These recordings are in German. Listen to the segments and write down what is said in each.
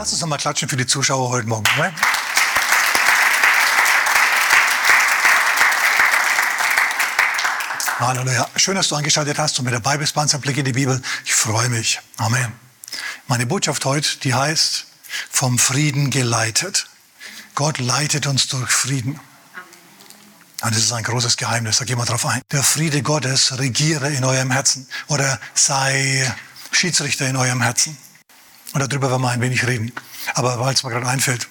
Lass uns nochmal klatschen für die Zuschauer heute Morgen. Ne? Halleluja. Schön, dass du angeschaltet hast und mit dabei bist bei unserem Blick in die Bibel. Ich freue mich. Amen. Meine Botschaft heute, die heißt, vom Frieden geleitet. Gott leitet uns durch Frieden. Und das ist ein großes Geheimnis, da gehen wir drauf ein. Der Friede Gottes regiere in eurem Herzen oder sei Schiedsrichter in eurem Herzen. Und darüber werden wir ein wenig reden. Aber weil es mir gerade einfällt,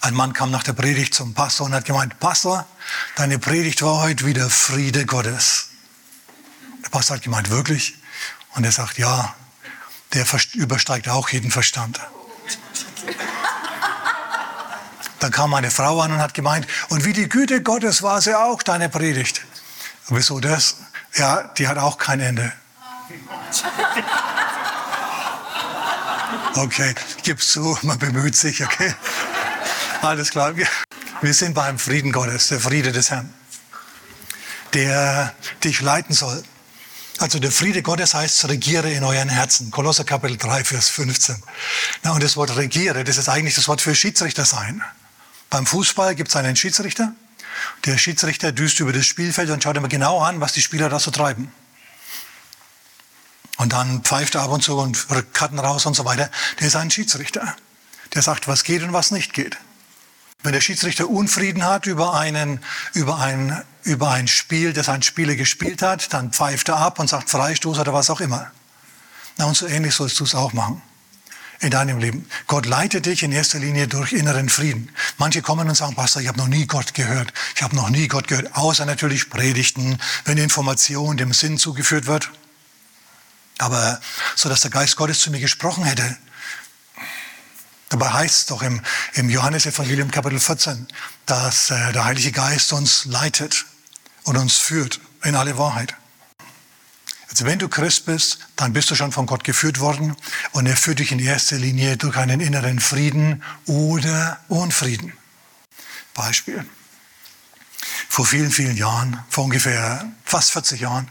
ein Mann kam nach der Predigt zum Pastor und hat gemeint, Pastor, deine Predigt war heute wieder Friede Gottes. Der Pastor hat gemeint, wirklich? Und er sagt, ja, der übersteigt auch jeden Verstand. Dann kam meine Frau an und hat gemeint, und wie die Güte Gottes war sie auch, deine Predigt. Wieso das? Ja, die hat auch kein Ende. Okay, gebe zu, man bemüht sich, okay. Alles klar. Wir sind beim Frieden Gottes, der Friede des Herrn, der dich leiten soll. Also der Friede Gottes heißt, regiere in euren Herzen. Kolosser Kapitel 3, Vers 15. Na, und das Wort regiere, das ist eigentlich das Wort für Schiedsrichter sein. Beim Fußball gibt es einen Schiedsrichter. Der Schiedsrichter düst über das Spielfeld und schaut immer genau an, was die Spieler da so treiben. Und dann pfeift er ab und zu und rückt Karten raus und so weiter. Der ist ein Schiedsrichter. Der sagt, was geht und was nicht geht. Wenn der Schiedsrichter Unfrieden hat über, einen, über, ein, über ein Spiel, das ein Spieler gespielt hat, dann pfeift er ab und sagt Freistoß oder was auch immer. Na, und so ähnlich sollst du es auch machen in deinem Leben. Gott leitet dich in erster Linie durch inneren Frieden. Manche kommen und sagen, Pastor, ich habe noch nie Gott gehört. Ich habe noch nie Gott gehört, außer natürlich Predigten, wenn Information dem Sinn zugeführt wird. Aber so, dass der Geist Gottes zu mir gesprochen hätte. Dabei heißt es doch im, im Johannesevangelium Kapitel 14, dass äh, der Heilige Geist uns leitet und uns führt in alle Wahrheit. Also wenn du Christ bist, dann bist du schon von Gott geführt worden und er führt dich in erster Linie durch einen inneren Frieden oder Unfrieden. Beispiel. Vor vielen, vielen Jahren, vor ungefähr fast 40 Jahren,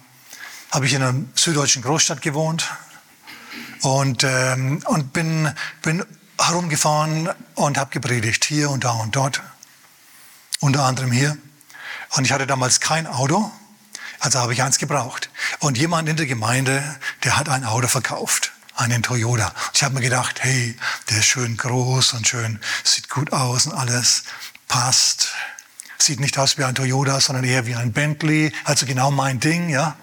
habe ich in einer süddeutschen Großstadt gewohnt und, ähm, und bin, bin herumgefahren und habe gepredigt, hier und da und dort. Unter anderem hier. Und ich hatte damals kein Auto, also habe ich eins gebraucht. Und jemand in der Gemeinde, der hat ein Auto verkauft, einen Toyota. Ich habe mir gedacht, hey, der ist schön groß und schön, sieht gut aus und alles passt. Sieht nicht aus wie ein Toyota, sondern eher wie ein Bentley. Also genau mein Ding, ja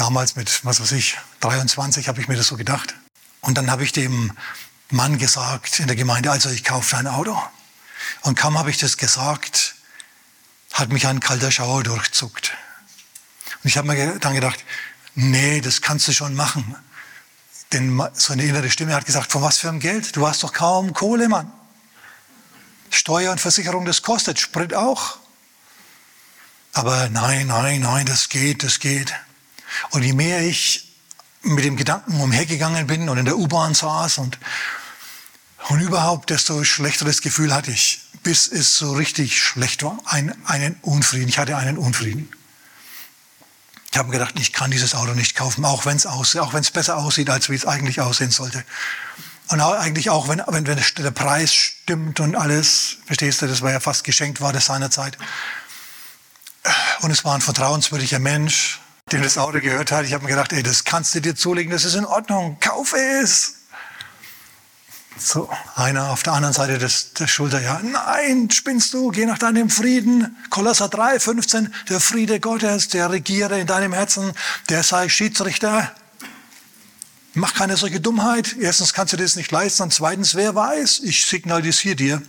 damals mit, was weiß ich, 23 habe ich mir das so gedacht. Und dann habe ich dem Mann gesagt in der Gemeinde, also ich kaufe ein Auto. Und kaum habe ich das gesagt, hat mich ein kalter Schauer durchzuckt. Und ich habe mir dann gedacht, nee, das kannst du schon machen. Denn so eine innere Stimme hat gesagt, von was für einem Geld? Du hast doch kaum Kohle, Mann. Steuer und Versicherung, das kostet, Sprit auch. Aber nein, nein, nein, das geht, das geht. Und je mehr ich mit dem Gedanken umhergegangen bin und in der U-Bahn saß und, und überhaupt, desto schlechteres Gefühl hatte ich, bis es so richtig schlecht war. Ein, einen Unfrieden. Ich hatte einen Unfrieden. Ich habe mir gedacht, ich kann dieses Auto nicht kaufen, auch wenn es aussieht, auch wenn es besser aussieht, als wie es eigentlich aussehen sollte. Und auch, eigentlich auch, wenn, wenn, wenn der Preis stimmt und alles, verstehst du, das war ja fast geschenkt, war das seinerzeit. Und es war ein vertrauenswürdiger Mensch, dem das Auto gehört hat. Ich habe mir gedacht, ey, das kannst du dir zulegen, das ist in Ordnung, kauf es. So, einer auf der anderen Seite des, der Schulter, ja, nein, spinnst du, geh nach deinem Frieden. Kolosser 3, 15, der Friede Gottes, der regiere in deinem Herzen, der sei Schiedsrichter. Mach keine solche Dummheit. Erstens kannst du das nicht leisten und zweitens, wer weiß, ich signalisiere dir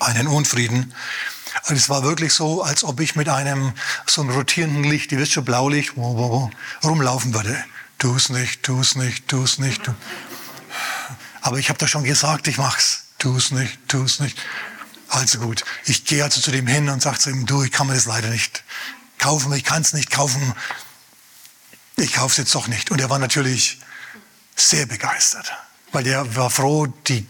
einen Unfrieden, und es war wirklich so, als ob ich mit einem so einem rotierenden Licht, die wisst schon Blaulicht, rumlaufen würde. Tu es nicht, tu es nicht, tu es nicht. Tu. Aber ich habe da schon gesagt, ich mach's. Tu es nicht, tu es nicht. Also gut, ich gehe also zu dem hin und sage zu ihm, du, ich kann mir das leider nicht kaufen, ich kann es nicht kaufen. Ich kaufe es jetzt doch nicht. Und er war natürlich sehr begeistert, weil er war froh, die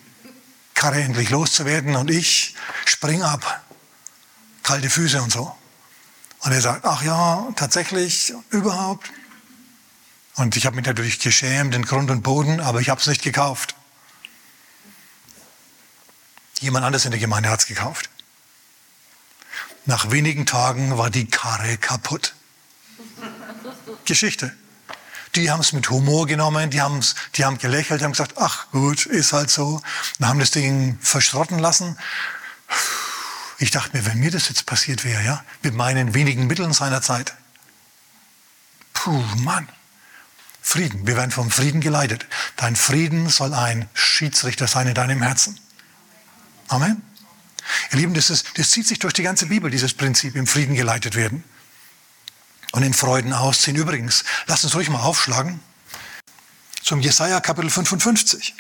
Karre endlich loszuwerden und ich spring ab kalte Füße und so. Und er sagt, ach ja, tatsächlich, überhaupt. Und ich habe mich natürlich geschämt in Grund und Boden, aber ich habe es nicht gekauft. Jemand anders in der Gemeinde hat es gekauft. Nach wenigen Tagen war die Karre kaputt. Geschichte. Die haben es mit Humor genommen, die, haben's, die haben gelächelt, haben gesagt, ach gut, ist halt so. Dann haben das Ding verschrotten lassen. Ich dachte mir, wenn mir das jetzt passiert wäre, ja, mit meinen wenigen Mitteln seiner Zeit. Puh, Mann. Frieden. Wir werden vom Frieden geleitet. Dein Frieden soll ein Schiedsrichter sein in deinem Herzen. Amen. Ihr Lieben, das, ist, das zieht sich durch die ganze Bibel, dieses Prinzip, im Frieden geleitet werden und in Freuden ausziehen. Übrigens, lasst uns ruhig mal aufschlagen zum Jesaja Kapitel 55.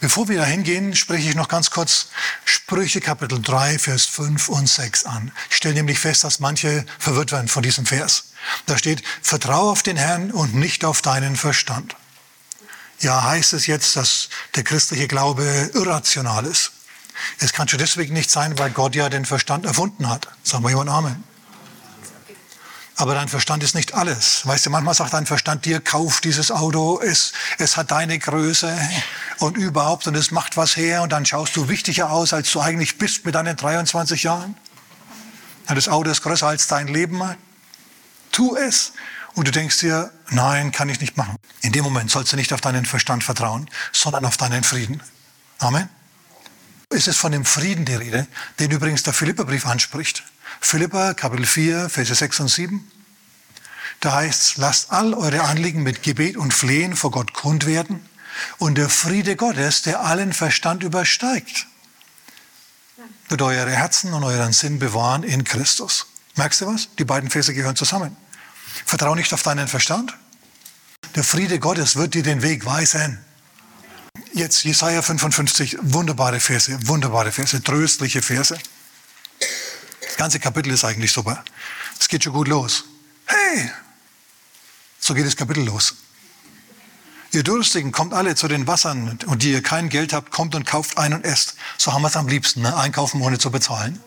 Bevor wir da hingehen, spreche ich noch ganz kurz Sprüche Kapitel 3, Vers 5 und 6 an. Ich stelle nämlich fest, dass manche verwirrt werden von diesem Vers. Da steht, vertraue auf den Herrn und nicht auf deinen Verstand. Ja, heißt es jetzt, dass der christliche Glaube irrational ist? Es kann schon deswegen nicht sein, weil Gott ja den Verstand erfunden hat. Sagen wir jemand Amen. Aber dein Verstand ist nicht alles. Weißt du, manchmal sagt dein Verstand dir, kauf dieses Auto, es, es hat deine Größe und überhaupt und es macht was her und dann schaust du wichtiger aus, als du eigentlich bist mit deinen 23 Jahren. Und das Auto ist größer als dein Leben. Tu es. Und du denkst dir, nein, kann ich nicht machen. In dem Moment sollst du nicht auf deinen Verstand vertrauen, sondern auf deinen Frieden. Amen. Es ist von dem Frieden die Rede, den übrigens der Philipperbrief anspricht. Philippa, Kapitel 4, Verse 6 und 7. Da heißt es, lasst all eure Anliegen mit Gebet und Flehen vor Gott kund werden und der Friede Gottes, der allen Verstand übersteigt, wird eure Herzen und euren Sinn bewahren in Christus. Merkst du was? Die beiden Verse gehören zusammen. Vertrau nicht auf deinen Verstand. Der Friede Gottes wird dir den Weg weisen. Jetzt Jesaja 55, wunderbare Verse, wunderbare Verse, tröstliche Verse ganze Kapitel ist eigentlich super. Es geht schon gut los. Hey, so geht das Kapitel los. Ihr Durstigen, kommt alle zu den Wassern und die ihr kein Geld habt, kommt und kauft ein und esst. So haben wir es am liebsten, ne? einkaufen ohne zu bezahlen.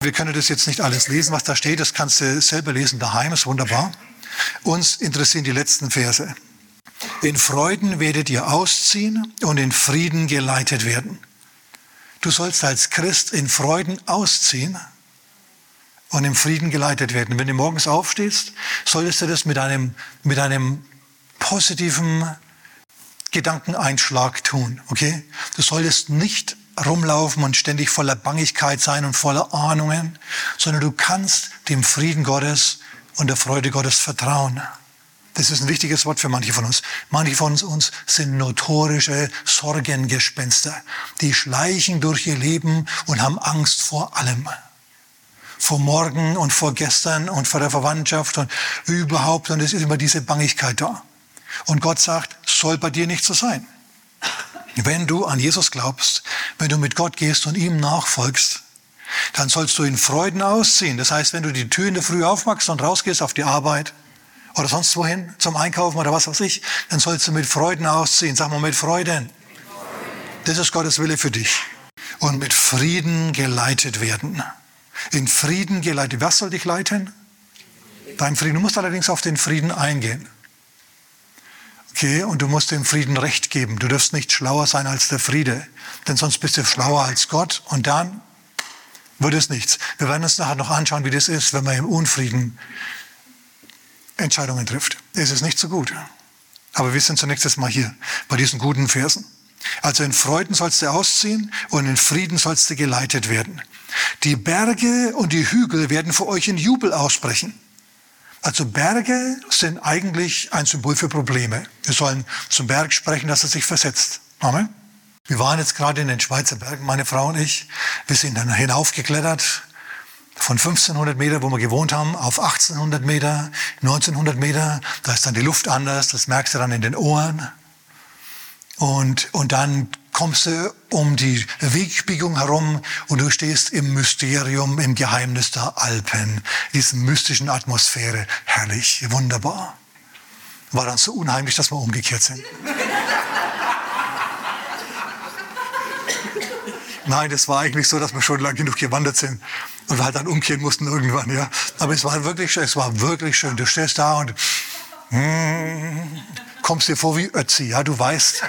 Wir können das jetzt nicht alles lesen, was da steht. Das kannst du selber lesen daheim, ist wunderbar. Uns interessieren die letzten Verse. In Freuden werdet ihr ausziehen und in Frieden geleitet werden. Du sollst als Christ in Freuden ausziehen und im Frieden geleitet werden. Wenn du morgens aufstehst, solltest du das mit einem, mit einem positiven Gedankeneinschlag tun, okay? Du solltest nicht rumlaufen und ständig voller Bangigkeit sein und voller Ahnungen, sondern du kannst dem Frieden Gottes und der Freude Gottes vertrauen. Das ist ein wichtiges Wort für manche von uns. Manche von uns sind notorische Sorgengespenster. Die schleichen durch ihr Leben und haben Angst vor allem. Vor morgen und vor gestern und vor der Verwandtschaft und überhaupt. Und es ist immer diese Bangigkeit da. Und Gott sagt, soll bei dir nicht so sein. Wenn du an Jesus glaubst, wenn du mit Gott gehst und ihm nachfolgst, dann sollst du in Freuden ausziehen. Das heißt, wenn du die Tür in der Früh aufmachst und rausgehst auf die Arbeit, oder sonst wohin zum Einkaufen oder was weiß ich, dann sollst du mit Freuden ausziehen. Sag mal mit Freuden. Das ist Gottes Wille für dich. Und mit Frieden geleitet werden. In Frieden geleitet. Was soll dich leiten? Dein Frieden. Du musst allerdings auf den Frieden eingehen. Okay, und du musst dem Frieden Recht geben. Du darfst nicht schlauer sein als der Friede, denn sonst bist du schlauer als Gott und dann wird es nichts. Wir werden uns nachher noch anschauen, wie das ist, wenn wir im Unfrieden Entscheidungen trifft. Es ist nicht so gut. Aber wir sind zunächst mal hier bei diesen guten Versen. Also in Freuden sollst du ausziehen und in Frieden sollst du geleitet werden. Die Berge und die Hügel werden für euch in Jubel aussprechen. Also Berge sind eigentlich ein Symbol für Probleme. Wir sollen zum Berg sprechen, dass er sich versetzt. Amen. Wir waren jetzt gerade in den Schweizer Bergen, meine Frau und ich. Wir sind dann hinaufgeklettert von 1500 Meter, wo wir gewohnt haben, auf 1800 Meter, 1900 Meter. Da ist dann die Luft anders, das merkst du dann in den Ohren. Und, und dann kommst du um die Wegbiegung herum und du stehst im Mysterium, im Geheimnis der Alpen, dieser mystischen Atmosphäre. Herrlich, wunderbar. War dann so unheimlich, dass wir umgekehrt sind. Nein, das war eigentlich so, dass wir schon lang genug gewandert sind und wir halt dann umkehren mussten irgendwann, ja. Aber es war wirklich schön, es war wirklich schön. Du stehst da und mm, kommst dir vor wie Ötzi, ja, du weißt,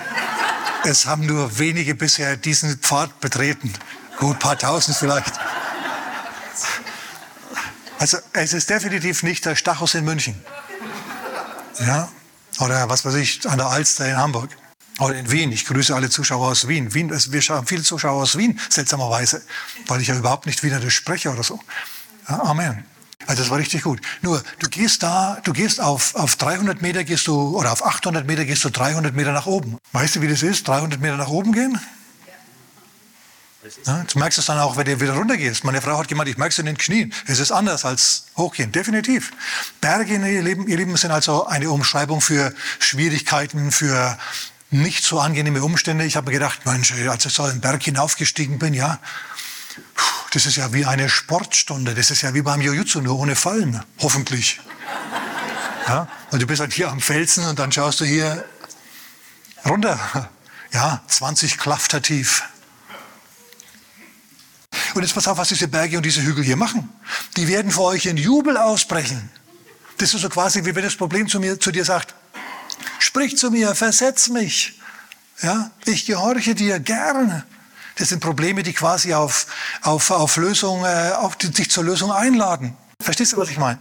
Es haben nur wenige bisher diesen Pfad betreten. Gut, paar tausend vielleicht. Also es ist definitiv nicht der Stachus in München. Ja? Oder was weiß ich, an der Alster in Hamburg. Oder in Wien. Ich grüße alle Zuschauer aus Wien. Wien wir haben viele Zuschauer aus Wien, seltsamerweise, weil ich ja überhaupt nicht Wienerisch spreche oder so. Ja, Amen. Also das war richtig gut. Nur, du gehst da, du gehst auf, auf 300 Meter gehst du, oder auf 800 Meter gehst du 300 Meter nach oben. Weißt du, wie das ist? 300 Meter nach oben gehen? Ja, du merkst es dann auch, wenn du wieder runtergehst. Meine Frau hat gemeint, ich merke es in den Knien. Es ist anders als hochgehen, definitiv. Berge, ihr Lieben, ihr Lieben, sind also eine Umschreibung für Schwierigkeiten, für nicht so angenehme Umstände. Ich habe mir gedacht, Mensch, als ich so einen Berg hinaufgestiegen bin, ja, das ist ja wie eine Sportstunde. Das ist ja wie beim Jujutsu, nur ohne Fallen, hoffentlich. Ja, und du bist halt hier am Felsen und dann schaust du hier runter. Ja, 20 Klafter tief. Und jetzt pass auf, was diese Berge und diese Hügel hier machen. Die werden vor euch in Jubel ausbrechen. Das ist so quasi, wie wenn das Problem zu, mir, zu dir sagt, sprich zu mir, versetz mich. Ja, ich gehorche dir gerne. Das sind Probleme, die quasi auf, auf, auf Lösung, äh, auf die, dich zur Lösung einladen. Verstehst du, was ich meine?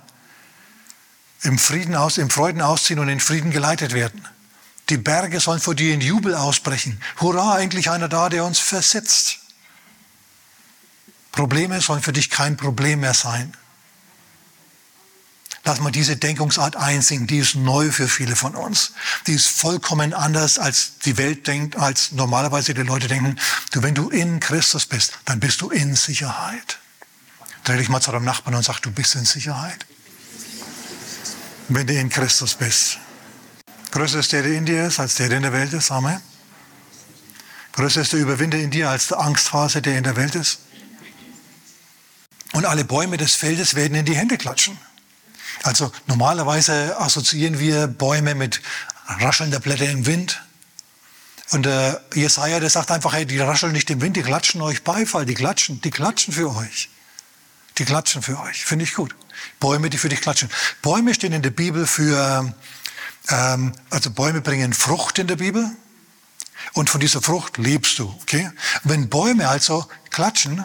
Im Frieden aus, im Freuden ausziehen und in Frieden geleitet werden. Die Berge sollen vor dir in Jubel ausbrechen. Hurra, endlich einer da, der uns versetzt. Probleme sollen für dich kein Problem mehr sein. Lass mal diese Denkungsart einsingen, die ist neu für viele von uns. Die ist vollkommen anders, als die Welt denkt, als normalerweise die Leute denken. Du, wenn du in Christus bist, dann bist du in Sicherheit. Dreh dich mal zu deinem Nachbarn und sag, du bist in Sicherheit. Wenn du in Christus bist. Größer ist der, der in dir ist, als der, der in der Welt ist. Amen. Größer ist der Überwinder in dir, als der Angsthase, der in der Welt ist. Und alle Bäume des Feldes werden in die Hände klatschen. Also normalerweise assoziieren wir Bäume mit raschelnder Blätter im Wind. Und äh, Jesaja, der sagt einfach, hey, die rascheln nicht im Wind, die klatschen euch Beifall, die klatschen, die klatschen für euch. Die klatschen für euch, finde ich gut. Bäume, die für dich klatschen. Bäume stehen in der Bibel für, ähm, also Bäume bringen Frucht in der Bibel. Und von dieser Frucht lebst du, okay? Wenn Bäume also klatschen,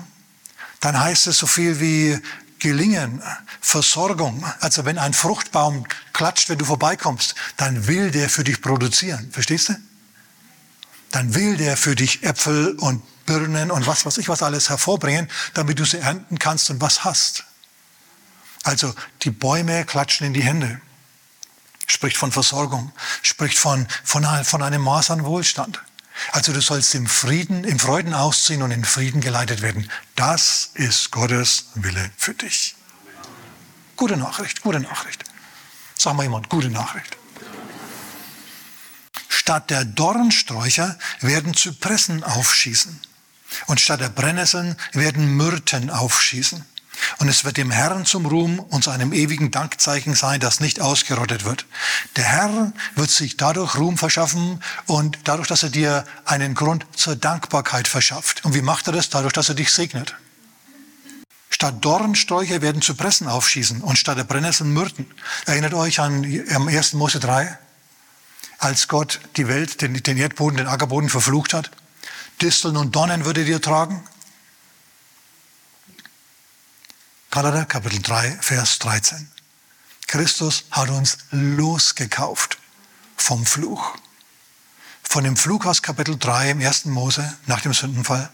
dann heißt es so viel wie Gelingen, Versorgung. Also wenn ein Fruchtbaum klatscht, wenn du vorbeikommst, dann will der für dich produzieren. Verstehst du? Dann will der für dich Äpfel und Birnen und was weiß ich was alles hervorbringen, damit du sie ernten kannst und was hast. Also die Bäume klatschen in die Hände. Spricht von Versorgung, spricht von, von, von einem Maß an Wohlstand. Also du sollst im Frieden, im Freuden ausziehen und in Frieden geleitet werden. Das ist Gottes Wille für dich. Gute Nachricht, gute Nachricht. Sag mal jemand, gute Nachricht. Statt der Dornsträucher werden Zypressen aufschießen. Und statt der Brennnesseln werden Myrten aufschießen. Und es wird dem Herrn zum Ruhm und zu einem ewigen Dankzeichen sein, das nicht ausgerottet wird. Der Herr wird sich dadurch Ruhm verschaffen und dadurch, dass er dir einen Grund zur Dankbarkeit verschafft. Und wie macht er das? Dadurch, dass er dich segnet. Statt Dornsträucher werden Zypressen aufschießen und statt der Brennnesseln Myrten. Erinnert euch an 1. Mose 3, als Gott die Welt, den, den Erdboden, den Ackerboden verflucht hat. Disteln und Dornen würde dir tragen. Galater Kapitel 3, Vers 13. Christus hat uns losgekauft vom Fluch. Von dem Fluch aus Kapitel 3 im 1. Mose nach dem Sündenfall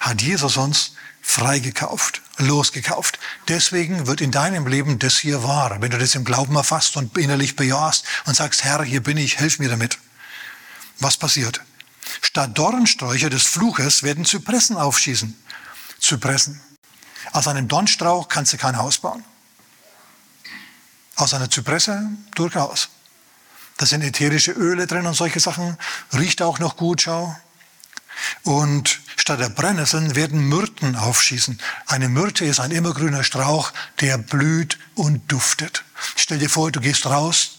hat Jesus uns freigekauft, losgekauft. Deswegen wird in deinem Leben das hier wahr. Wenn du das im Glauben erfasst und innerlich bejahst und sagst, Herr, hier bin ich, hilf mir damit. Was passiert? Statt Dornsträucher des Fluches werden Zypressen aufschießen. Zypressen. Aus einem Dornstrauch kannst du kein Haus bauen. Aus einer Zypresse durchaus. Da sind ätherische Öle drin und solche Sachen. Riecht auch noch gut, schau. Und statt der Brennnesseln werden Myrten aufschießen. Eine Myrte ist ein immergrüner Strauch, der blüht und duftet. Stell dir vor, du gehst raus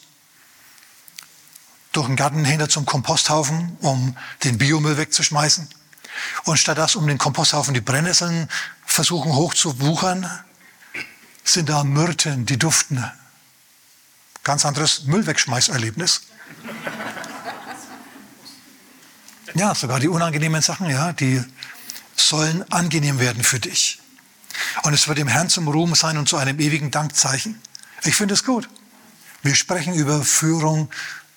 durch den Garten hinter zum Komposthaufen, um den Biomüll wegzuschmeißen. Und statt dass um den Komposthaufen die Brennnesseln versuchen hochzuwuchern, sind da Myrten, die duften. Ganz anderes Müllwegschmeißerlebnis. Ja, sogar die unangenehmen Sachen, ja, die sollen angenehm werden für dich. Und es wird dem Herrn zum Ruhm sein und zu einem ewigen Dankzeichen. Ich finde es gut. Wir sprechen über Führung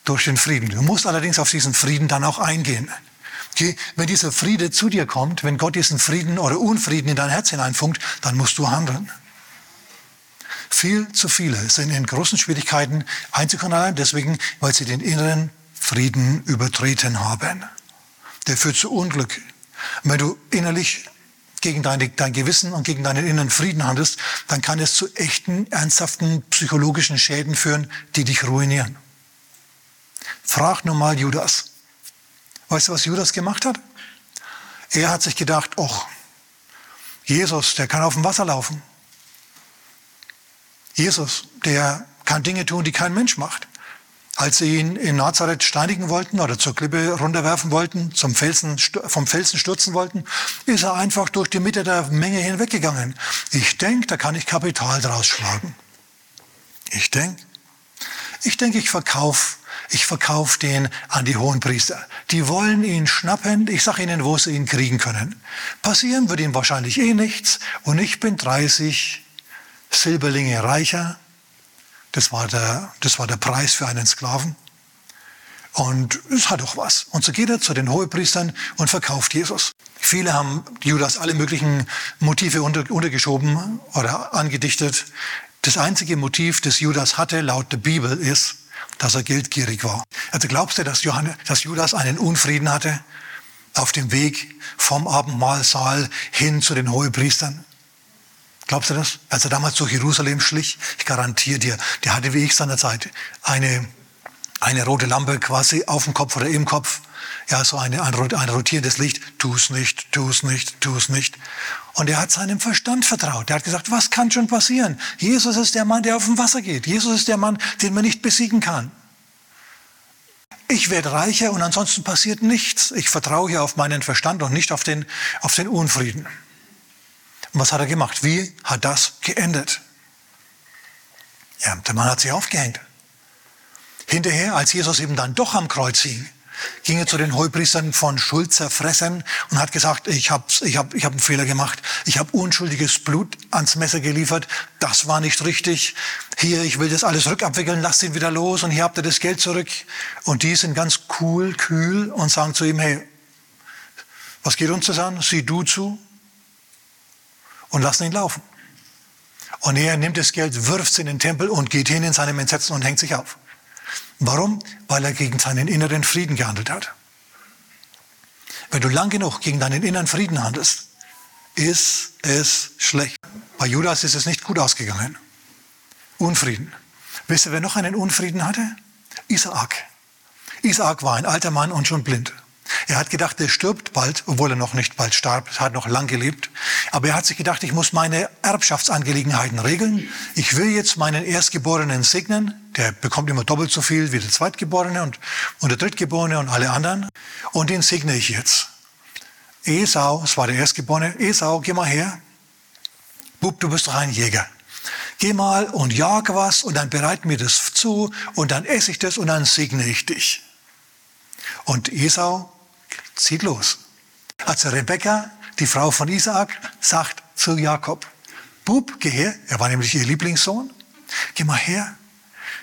durch den Frieden. Du musst allerdings auf diesen Frieden dann auch eingehen. Okay? Wenn dieser Friede zu dir kommt, wenn Gott diesen Frieden oder Unfrieden in dein Herz hineinfunkt, dann musst du handeln. Viel zu viele sind in großen Schwierigkeiten, allein deswegen, weil sie den inneren Frieden übertreten haben. Der führt zu Unglück. wenn du innerlich gegen deine, dein Gewissen und gegen deinen inneren Frieden handelst, dann kann es zu echten, ernsthaften psychologischen Schäden führen, die dich ruinieren. Frag nur mal Judas. Weißt du, was Judas gemacht hat? Er hat sich gedacht, ach, Jesus, der kann auf dem Wasser laufen. Jesus, der kann Dinge tun, die kein Mensch macht. Als sie ihn in Nazareth steinigen wollten oder zur Klippe runterwerfen wollten, zum Felsen, vom Felsen stürzen wollten, ist er einfach durch die Mitte der Menge hinweggegangen. Ich denke, da kann ich Kapital draus schlagen. Ich denke, ich denke, ich verkaufe ich verkaufe den an die Hohenpriester. Die wollen ihn schnappen. Ich sage ihnen, wo sie ihn kriegen können. Passieren wird ihm wahrscheinlich eh nichts. Und ich bin 30 Silberlinge reicher. Das war der, das war der Preis für einen Sklaven. Und es hat auch was. Und so geht er zu den Hohepriestern und verkauft Jesus. Viele haben Judas alle möglichen Motive unter, untergeschoben oder angedichtet. Das einzige Motiv, das Judas hatte, laut der Bibel, ist, dass er geldgierig war. Also glaubst du, dass, Johannes, dass Judas einen Unfrieden hatte auf dem Weg vom Abendmahlsaal hin zu den Hohepriestern? Glaubst du das? Als er damals durch Jerusalem schlich, ich garantiere dir, der hatte wie ich seinerzeit eine, eine rote Lampe quasi auf dem Kopf oder im Kopf. Ja, so eine, ein, ein rotierendes Licht. Tu's nicht, tu's nicht, tu's nicht. Und er hat seinem Verstand vertraut. Er hat gesagt, was kann schon passieren? Jesus ist der Mann, der auf dem Wasser geht. Jesus ist der Mann, den man nicht besiegen kann. Ich werde reicher und ansonsten passiert nichts. Ich vertraue hier auf meinen Verstand und nicht auf den, auf den Unfrieden. Und was hat er gemacht? Wie hat das geendet? Ja, der Mann hat sich aufgehängt. Hinterher, als Jesus eben dann doch am Kreuz hing, ging er zu den Hohepriestern von Schuld zerfressen und hat gesagt, ich habe ich hab, ich hab einen Fehler gemacht. Ich habe unschuldiges Blut ans Messer geliefert. Das war nicht richtig. Hier, ich will das alles rückabwickeln, lasst ihn wieder los und hier habt ihr das Geld zurück. Und die sind ganz cool, kühl und sagen zu ihm, hey, was geht uns das an? Sieh du zu und lassen ihn laufen. Und er nimmt das Geld, wirft es in den Tempel und geht hin in seinem Entsetzen und hängt sich auf. Warum? Weil er gegen seinen inneren Frieden gehandelt hat. Wenn du lang genug gegen deinen inneren Frieden handelst, ist es schlecht. Bei Judas ist es nicht gut ausgegangen. Unfrieden. Wisst ihr, wer noch einen Unfrieden hatte? Isaak. Isaak war ein alter Mann und schon blind. Er hat gedacht, er stirbt bald, obwohl er noch nicht bald starb, er hat noch lang gelebt. Aber er hat sich gedacht, ich muss meine Erbschaftsangelegenheiten regeln. Ich will jetzt meinen Erstgeborenen segnen. Der bekommt immer doppelt so viel wie der Zweitgeborene und, und der Drittgeborene und alle anderen. Und den segne ich jetzt. Esau, es war der Erstgeborene, Esau, geh mal her. Bub, du bist doch ein Jäger. Geh mal und jag was und dann bereit mir das zu und dann esse ich das und dann segne ich dich. Und Esau zieht los. Also Rebekka, die Frau von Isaak, sagt zu Jakob, Bub, geh her, er war nämlich ihr Lieblingssohn, geh mal her.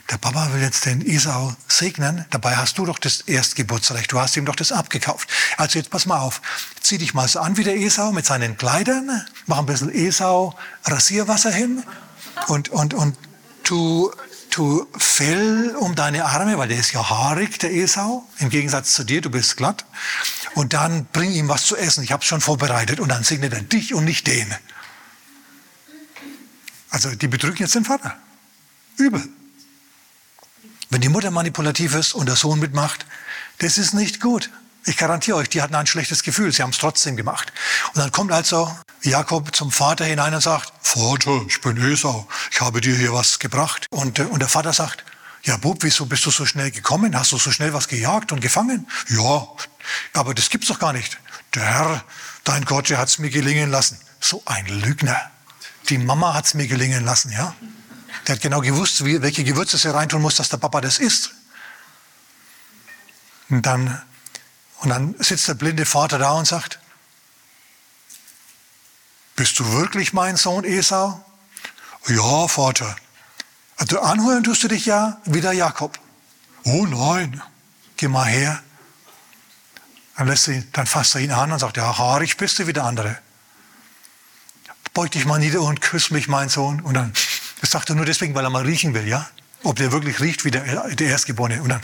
Der Papa will jetzt den Esau segnen, dabei hast du doch das Erstgeburtsrecht, du hast ihm doch das abgekauft. Also jetzt pass mal auf, zieh dich mal so an wie der Esau mit seinen Kleidern, mach ein bisschen Esau Rasierwasser hin. Und, und, und tu tu Fell um deine Arme, weil der ist ja haarig, der Esau, im Gegensatz zu dir, du bist glatt. Und dann bring ihm was zu essen, ich habe es schon vorbereitet. Und dann segnet er dich und nicht den. Also die betrügen jetzt den Vater. Übel. Wenn die Mutter manipulativ ist und der Sohn mitmacht, das ist nicht gut. Ich garantiere euch, die hatten ein schlechtes Gefühl, sie haben es trotzdem gemacht. Und dann kommt also Jakob zum Vater hinein und sagt, Vater, ich bin Esau, ich habe dir hier was gebracht. Und, äh, und der Vater sagt, ja Bub, wieso bist du so schnell gekommen? Hast du so schnell was gejagt und gefangen? Ja, aber das gibt's doch gar nicht. Der Herr, dein Gott, der hat's mir gelingen lassen. So ein Lügner. Die Mama hat's mir gelingen lassen, ja? Der hat genau gewusst, welche Gewürze sie reintun muss, dass der Papa das isst. Und dann Und dann sitzt der blinde Vater da und sagt, bist du wirklich mein Sohn Esau? Ja, Vater. Also anhören tust du dich ja wie der Jakob. Oh nein, geh mal her. Dann, lässt sie, dann fasst er ihn an und sagt, ja, haarig bist du wie der andere. Beug dich mal nieder und küss mich, mein Sohn. Und dann, das sagt er nur deswegen, weil er mal riechen will, ja? Ob der wirklich riecht wie der, der Erstgeborene. Und dann,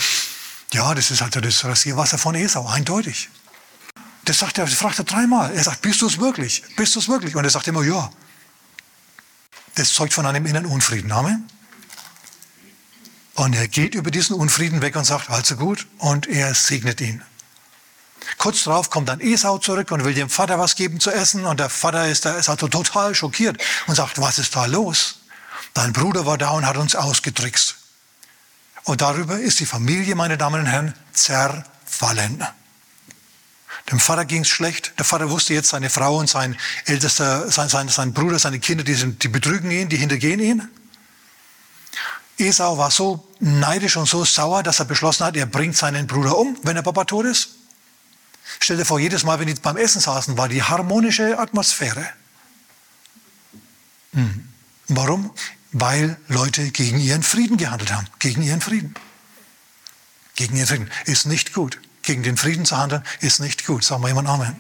ja, das ist halt das Rasierwasser von Esau, eindeutig. Das sagt er, fragt er dreimal. Er sagt, bist du es wirklich? Bist du es wirklich? Und er sagt immer, ja. Das zeugt von einem inneren Unfrieden. Amen. Und er geht über diesen Unfrieden weg und sagt, also gut, und er segnet ihn. Kurz darauf kommt dann Esau zurück und will dem Vater was geben zu essen. Und der Vater ist, da, ist also total schockiert und sagt, was ist da los? Dein Bruder war da und hat uns ausgetrickst. Und darüber ist die Familie, meine Damen und Herren, zerfallen. Dem Vater ging es schlecht. Der Vater wusste jetzt, seine Frau und sein ältester, sein, sein, sein Bruder, seine Kinder, die, sind, die betrügen ihn, die hintergehen ihn. Esau war so neidisch und so sauer, dass er beschlossen hat, er bringt seinen Bruder um, wenn der Papa tot ist. Stell dir vor, jedes Mal, wenn die beim Essen saßen, war die harmonische Atmosphäre. Hm. Warum? Weil Leute gegen ihren Frieden gehandelt haben. Gegen ihren Frieden. Gegen ihren Frieden. Ist nicht gut. Gegen den Frieden zu handeln, ist nicht gut. Sagen wir jemand Amen.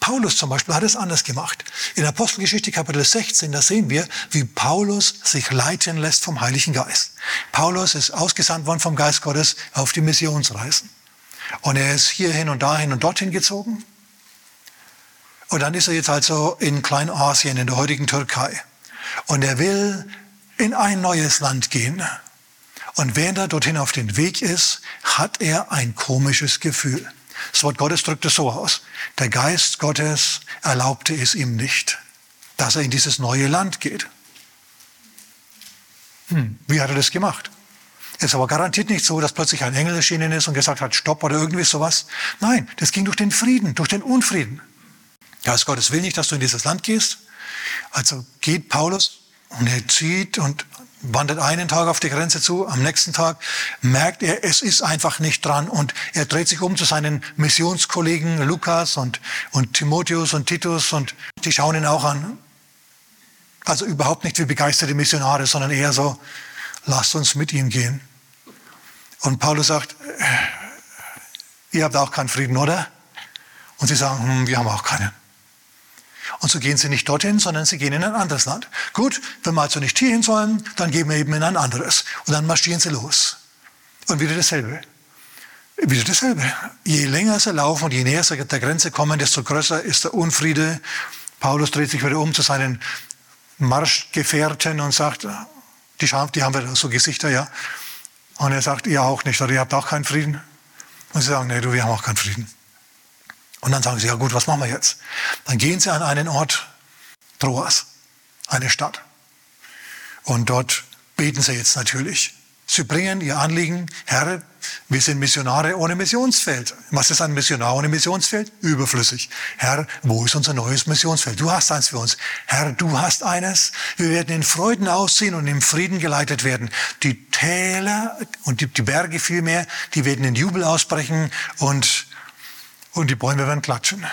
Paulus zum Beispiel hat es anders gemacht. In Apostelgeschichte Kapitel 16, da sehen wir, wie Paulus sich leiten lässt vom Heiligen Geist. Paulus ist ausgesandt worden vom Geist Gottes auf die Missionsreisen. Und er ist hierhin und dahin und dorthin gezogen. Und dann ist er jetzt also in Kleinasien, in der heutigen Türkei. Und er will in ein neues Land gehen. Und während er dorthin auf den Weg ist, hat er ein komisches Gefühl. Das Wort Gottes drückt es so aus. Der Geist Gottes erlaubte es ihm nicht, dass er in dieses neue Land geht. Hm, wie hat er das gemacht? Es ist aber garantiert nicht so, dass plötzlich ein Engel erschienen ist und gesagt hat, stopp oder irgendwie sowas. Nein, das ging durch den Frieden, durch den Unfrieden. Geist Gottes will nicht, dass du in dieses Land gehst. Also geht Paulus und er zieht und wandert einen Tag auf die Grenze zu, am nächsten Tag merkt er, es ist einfach nicht dran und er dreht sich um zu seinen Missionskollegen Lukas und, und Timotheus und Titus und die schauen ihn auch an. Also überhaupt nicht wie begeisterte Missionare, sondern eher so, lasst uns mit ihm gehen. Und Paulus sagt, ihr habt auch keinen Frieden, oder? Und sie sagen, hm, wir haben auch keinen. Und so gehen sie nicht dorthin, sondern sie gehen in ein anderes Land. Gut, wenn wir also nicht hierhin sollen, dann gehen wir eben in ein anderes. Und dann marschieren sie los. Und wieder dasselbe. Wieder dasselbe. Je länger sie laufen und je näher sie der Grenze kommen, desto größer ist der Unfriede. Paulus dreht sich wieder um zu seinen Marschgefährten und sagt, die, haben wir so Gesichter, ja. Und er sagt, ihr auch nicht, oder ihr habt auch keinen Frieden. Und sie sagen, nee, du, wir haben auch keinen Frieden. Und dann sagen sie, ja gut, was machen wir jetzt? Dann gehen sie an einen Ort, Troas, eine Stadt. Und dort beten sie jetzt natürlich. Sie bringen ihr Anliegen, Herr, wir sind Missionare ohne Missionsfeld. Was ist ein Missionar ohne Missionsfeld? Überflüssig. Herr, wo ist unser neues Missionsfeld? Du hast eins für uns. Herr, du hast eines. Wir werden in Freuden ausziehen und im Frieden geleitet werden. Die Täler und die, Berge vielmehr, die werden in Jubel ausbrechen und und die Bäume werden klatschen.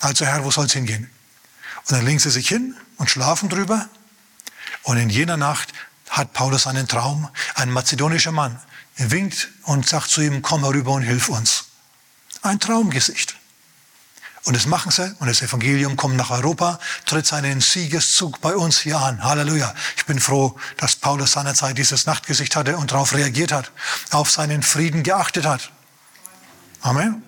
Also Herr, wo soll es hingehen? Und dann legen sie sich hin und schlafen drüber. Und in jener Nacht hat Paulus einen Traum. Ein mazedonischer Mann winkt und sagt zu ihm, komm herüber und hilf uns. Ein Traumgesicht. Und das machen sie und das Evangelium kommt nach Europa, tritt seinen Siegeszug bei uns hier an. Halleluja. Ich bin froh, dass Paulus seinerzeit dieses Nachtgesicht hatte und darauf reagiert hat, auf seinen Frieden geachtet hat. Amen.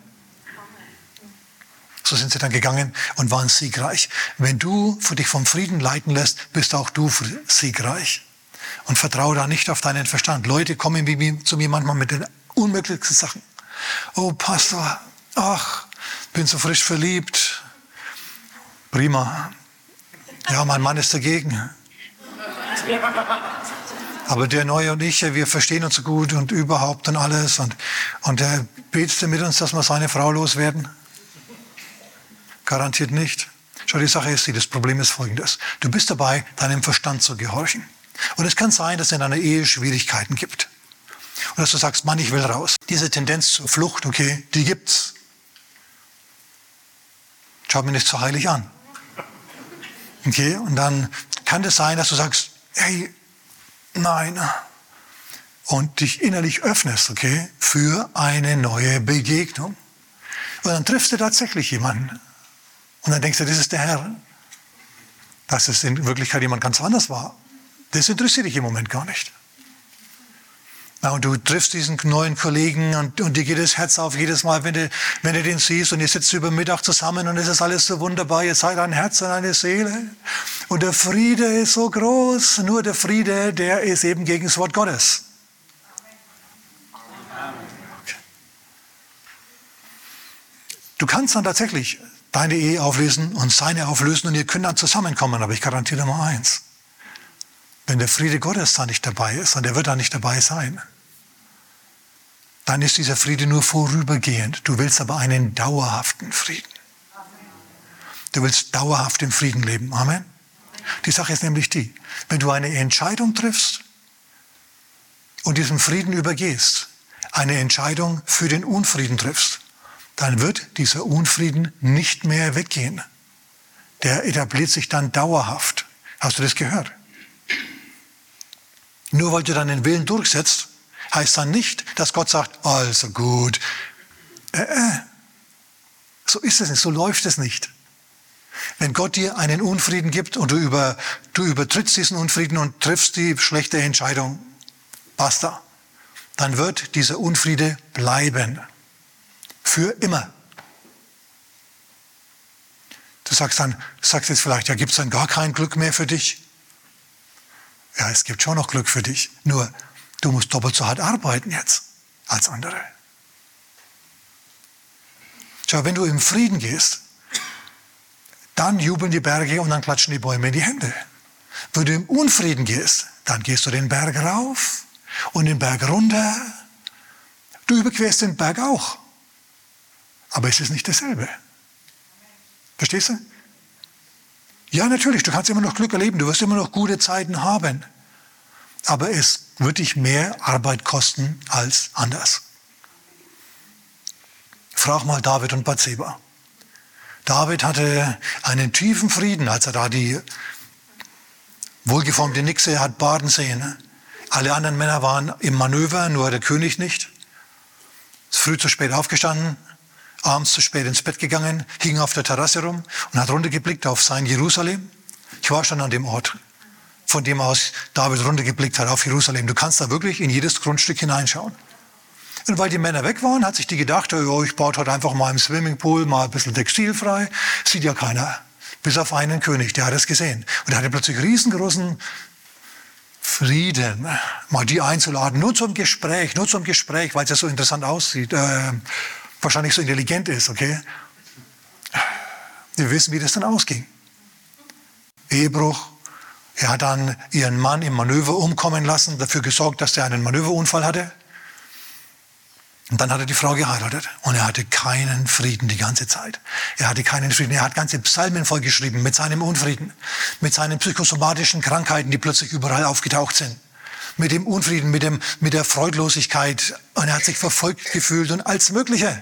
So sind sie dann gegangen und waren siegreich. Wenn du dich vom Frieden leiten lässt, bist auch du siegreich. Und vertraue da nicht auf deinen Verstand. Leute kommen zu mir manchmal mit den unmöglichsten Sachen. Oh, Pastor, ach, bin so frisch verliebt. Prima. Ja, mein Mann ist dagegen. Aber der Neue und ich, wir verstehen uns so gut und überhaupt und alles. Und, und der betet mit uns, dass wir seine Frau loswerden. Garantiert nicht. Schau, die Sache ist die, das Problem ist folgendes. Du bist dabei, deinem Verstand zu gehorchen. Und es kann sein, dass es in einer Ehe Schwierigkeiten gibt. Und dass du sagst, Mann, ich will raus. Diese Tendenz zur Flucht, okay, die gibt's. Schau mir nicht so heilig an. Okay, und dann kann es sein, dass du sagst, hey, nein. Und dich innerlich öffnest, okay, für eine neue Begegnung. Und dann triffst du tatsächlich jemanden. Und dann denkst du, das ist der Herr. Dass es in Wirklichkeit jemand ganz anders war. Das interessiert dich im Moment gar nicht. Ja, und du triffst diesen neuen Kollegen und, und dir geht das Herz auf jedes Mal, wenn du, wenn du den siehst und ihr sitzt über Mittag zusammen und es ist alles so wunderbar. Ihr seid ein Herz und eine Seele. Und der Friede ist so groß. Nur der Friede, der ist eben gegen das Wort Gottes. Okay. Du kannst dann tatsächlich deine Ehe auflösen und seine auflösen und ihr könnt dann zusammenkommen. Aber ich garantiere mal eins. Wenn der Friede Gottes da nicht dabei ist, und er wird da nicht dabei sein, dann ist dieser Friede nur vorübergehend. Du willst aber einen dauerhaften Frieden. Du willst dauerhaft im Frieden leben. Amen. Die Sache ist nämlich die, wenn du eine Entscheidung triffst und diesen Frieden übergehst, eine Entscheidung für den Unfrieden triffst, dann wird dieser Unfrieden nicht mehr weggehen. Der etabliert sich dann dauerhaft. Hast du das gehört? Nur weil du deinen Willen durchsetzt, heißt dann nicht, dass Gott sagt, also gut. Äh, äh. So ist es nicht, so läuft es nicht. Wenn Gott dir einen Unfrieden gibt und du, über, du übertrittst diesen Unfrieden und triffst die schlechte Entscheidung, basta, dann wird dieser Unfriede bleiben. Für immer. Du sagst dann, sagst jetzt vielleicht, ja, gibt es dann gar kein Glück mehr für dich? Ja, es gibt schon noch Glück für dich. Nur, du musst doppelt so hart arbeiten jetzt als andere. Schau, wenn du im Frieden gehst, dann jubeln die Berge und dann klatschen die Bäume in die Hände. Wenn du im Unfrieden gehst, dann gehst du den Berg rauf und den Berg runter. Du überquerst den Berg auch. Aber es ist nicht dasselbe. Verstehst du? Ja, natürlich, du kannst immer noch Glück erleben, du wirst immer noch gute Zeiten haben. Aber es wird dich mehr Arbeit kosten als anders. Frag mal David und Bathseba. David hatte einen tiefen Frieden, als er da die wohlgeformte Nixe hat baden sehen. Alle anderen Männer waren im Manöver, nur der König nicht. Ist früh zu spät aufgestanden, abends zu spät ins Bett gegangen, hing auf der Terrasse rum und hat runtergeblickt auf sein Jerusalem. Ich war schon an dem Ort, von dem aus David runtergeblickt hat auf Jerusalem. Du kannst da wirklich in jedes Grundstück hineinschauen. Und weil die Männer weg waren, hat sich die gedacht, oh, ich baue heute einfach mal im Swimmingpool mal ein bisschen Textil frei. Sieht ja keiner. Bis auf einen König, der hat es gesehen. Und er hatte plötzlich riesengroßen Frieden, mal die einzuladen, nur zum Gespräch, nur zum Gespräch, weil es ja so interessant aussieht. Äh, wahrscheinlich so intelligent ist, okay? Wir wissen, wie das dann ausging. Ehebruch. Er hat dann ihren Mann im Manöver umkommen lassen, dafür gesorgt, dass er einen Manöverunfall hatte. Und dann hat er die Frau geheiratet und er hatte keinen Frieden die ganze Zeit. Er hatte keinen Frieden. Er hat ganze Psalmen vollgeschrieben mit seinem Unfrieden, mit seinen psychosomatischen Krankheiten, die plötzlich überall aufgetaucht sind mit dem Unfrieden, mit, dem, mit der Freudlosigkeit. Und er hat sich verfolgt gefühlt und alles Mögliche.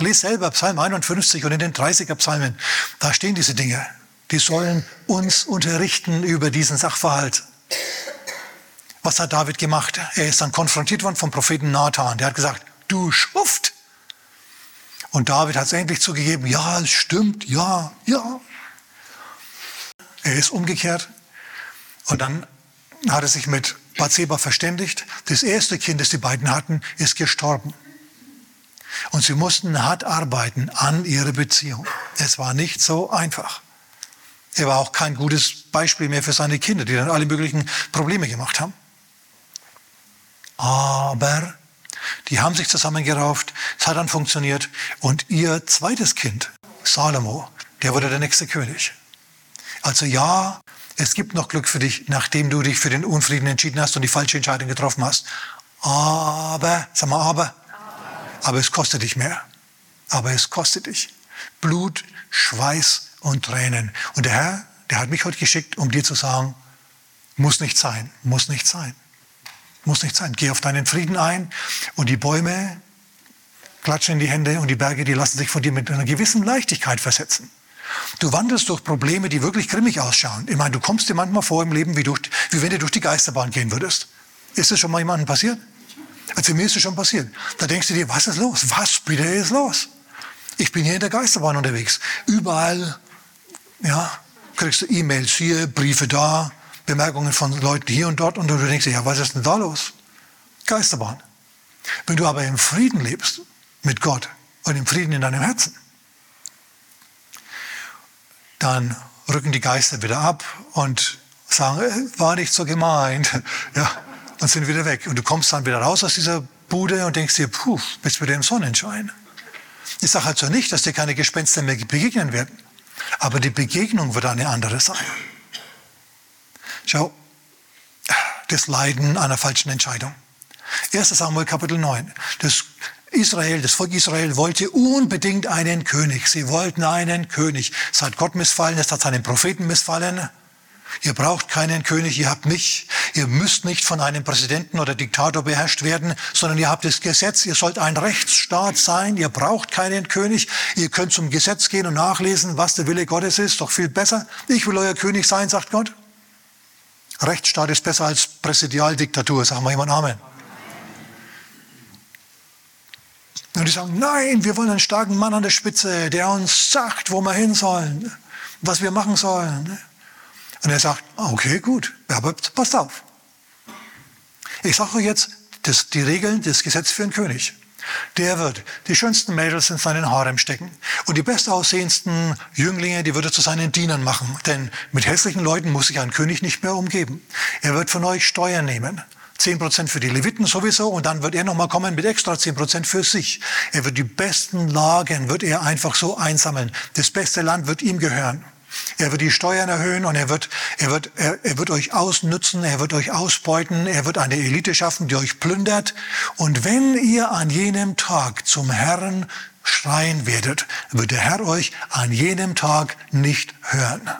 Lies selber Psalm 51 und in den 30er Psalmen. Da stehen diese Dinge. Die sollen uns unterrichten über diesen Sachverhalt. Was hat David gemacht? Er ist dann konfrontiert worden vom Propheten Nathan. Der hat gesagt, du Schuft. Und David hat es endlich zugegeben, ja, es stimmt, ja, ja. Er ist umgekehrt. Und dann hat er sich mit Bathseba verständigt. Das erste Kind, das die beiden hatten, ist gestorben. Und sie mussten hart arbeiten an ihrer Beziehung. Es war nicht so einfach. Er war auch kein gutes Beispiel mehr für seine Kinder, die dann alle möglichen Probleme gemacht haben. Aber die haben sich zusammengerauft, es hat dann funktioniert und ihr zweites Kind, Salomo, der wurde der nächste König. Also ja, es gibt noch Glück für dich, nachdem du dich für den Unfrieden entschieden hast und die falsche Entscheidung getroffen hast. Aber, sag mal, aber, aber es kostet dich mehr. Aber es kostet dich. Blut, Schweiß und Tränen. Und der Herr, der hat mich heute geschickt, um dir zu sagen, muss nicht sein, muss nicht sein. Muss nicht sein. Geh auf deinen Frieden ein und die Bäume klatschen in die Hände und die Berge, die lassen sich von dir mit einer gewissen Leichtigkeit versetzen. Du wandelst durch Probleme, die wirklich grimmig ausschauen. Ich meine, du kommst dir manchmal vor im Leben, wie, durch, wie wenn du durch die Geisterbahn gehen würdest. Ist das schon mal jemandem passiert? Also mir ist es schon passiert. Da denkst du dir, was ist los? Was bitte ist los? Ich bin hier in der Geisterbahn unterwegs. Überall, ja, kriegst du E-Mails hier, Briefe da, Bemerkungen von Leuten hier und dort und du denkst dir, ja, was ist denn da los? Geisterbahn. Wenn du aber im Frieden lebst mit Gott und im Frieden in deinem Herzen, dann rücken die Geister wieder ab und sagen, äh, war nicht so gemeint. Ja, und sind wieder weg. Und du kommst dann wieder raus aus dieser Bude und denkst dir, puh, bist wieder im Sonnenschein. Ich sage also nicht, dass dir keine Gespenster mehr begegnen werden. Aber die Begegnung wird eine andere sein. Schau, das Leiden einer falschen Entscheidung. 1 Samuel Kapitel 9. Das Israel, das Volk Israel wollte unbedingt einen König. Sie wollten einen König. Es hat Gott missfallen, es hat seinen Propheten missfallen. Ihr braucht keinen König, ihr habt mich. Ihr müsst nicht von einem Präsidenten oder Diktator beherrscht werden, sondern ihr habt das Gesetz. Ihr sollt ein Rechtsstaat sein. Ihr braucht keinen König. Ihr könnt zum Gesetz gehen und nachlesen, was der Wille Gottes ist. Doch viel besser. Ich will euer König sein, sagt Gott. Rechtsstaat ist besser als Präsidialdiktatur. Sagen wir jemand Amen. Und die sagen, nein, wir wollen einen starken Mann an der Spitze, der uns sagt, wo wir hin sollen, was wir machen sollen. Und er sagt, okay, gut, aber passt auf. Ich sage euch jetzt das, die Regeln des Gesetzes für einen König. Der wird die schönsten Mädels in seinen Harem stecken und die bestaussehendsten Jünglinge, die wird er zu seinen Dienern machen. Denn mit hässlichen Leuten muss sich ein König nicht mehr umgeben. Er wird von euch Steuern nehmen. 10% für die Leviten sowieso und dann wird er nochmal kommen mit extra 10% für sich. Er wird die besten Lagen, wird er einfach so einsammeln. Das beste Land wird ihm gehören. Er wird die Steuern erhöhen und er wird, er wird, er, er wird euch ausnützen, er wird euch ausbeuten, er wird eine Elite schaffen, die euch plündert. Und wenn ihr an jenem Tag zum Herrn schreien werdet, wird der Herr euch an jenem Tag nicht hören.